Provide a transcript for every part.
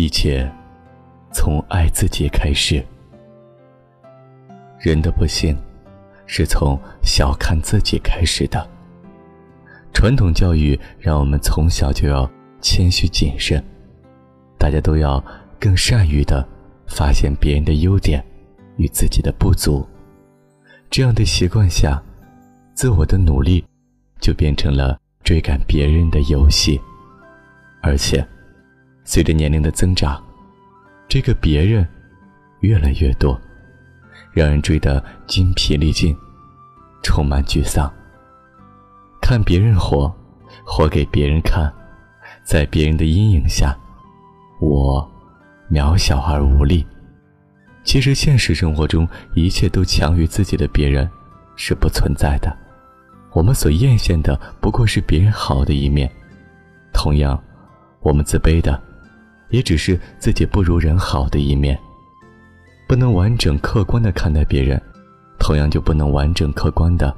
一切从爱自己开始。人的不幸是从小看自己开始的。传统教育让我们从小就要谦虚谨慎，大家都要更善于的发现别人的优点与自己的不足。这样的习惯下，自我的努力就变成了追赶别人的游戏，而且。随着年龄的增长，这个别人越来越多，让人追得筋疲力尽，充满沮丧。看别人活，活给别人看，在别人的阴影下，我渺小而无力。其实现实生活中，一切都强于自己的别人是不存在的。我们所艳羡的不过是别人好的一面，同样，我们自卑的。也只是自己不如人好的一面，不能完整客观的看待别人，同样就不能完整客观的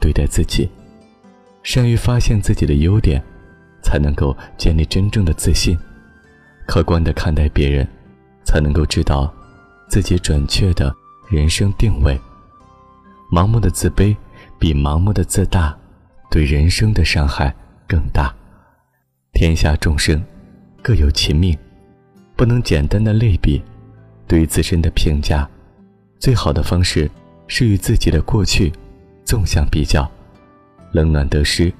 对待自己。善于发现自己的优点，才能够建立真正的自信；客观的看待别人，才能够知道自己准确的人生定位。盲目的自卑比盲目的自大对人生的伤害更大。天下众生。各有其命，不能简单的类比。对于自身的评价，最好的方式是与自己的过去纵向比较，冷暖得失，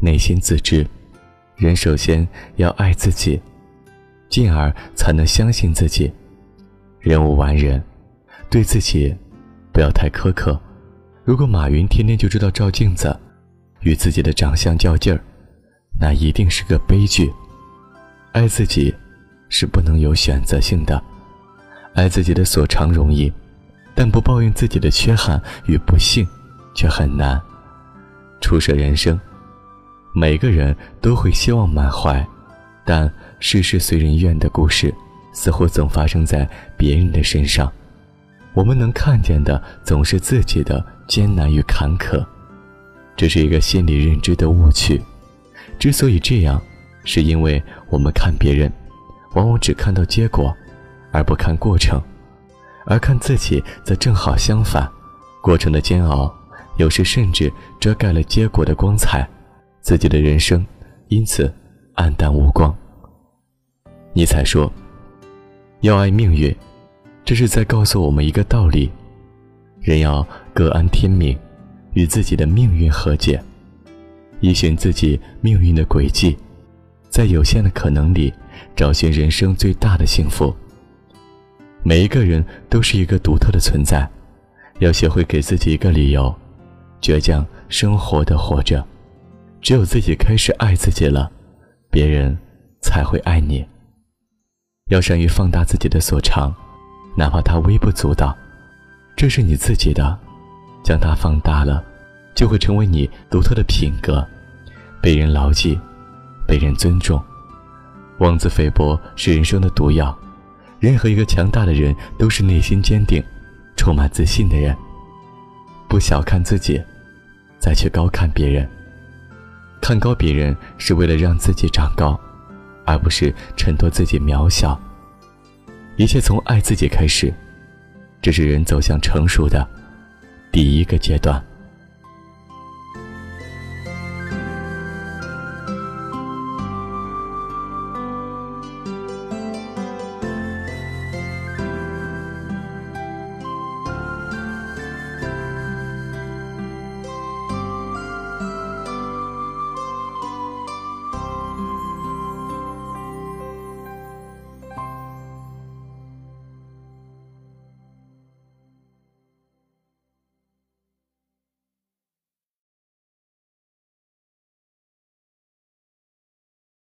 内心自知。人首先要爱自己，进而才能相信自己。人无完人，对自己不要太苛刻。如果马云天天就知道照镜子，与自己的长相较劲儿，那一定是个悲剧。爱自己，是不能有选择性的。爱自己的所长容易，但不抱怨自己的缺憾与不幸，却很难。初涉人生，每个人都会希望满怀，但事事随人愿的故事，似乎总发生在别人的身上。我们能看见的，总是自己的艰难与坎坷。这是一个心理认知的误区。之所以这样。是因为我们看别人，往往只看到结果，而不看过程；而看自己则正好相反，过程的煎熬，有时甚至遮盖了结果的光彩，自己的人生因此黯淡无光。尼采说：“要爱命运，这是在告诉我们一个道理：人要各安天命，与自己的命运和解，依循自己命运的轨迹。”在有限的可能里，找寻人生最大的幸福。每一个人都是一个独特的存在，要学会给自己一个理由，倔强生活的活着。只有自己开始爱自己了，别人才会爱你。要善于放大自己的所长，哪怕它微不足道，这是你自己的，将它放大了，就会成为你独特的品格，被人牢记。被人尊重，妄自菲薄是人生的毒药。任何一个强大的人，都是内心坚定、充满自信的人。不小看自己，再去高看别人。看高别人是为了让自己长高，而不是衬托自己渺小。一切从爱自己开始，这是人走向成熟的第一个阶段。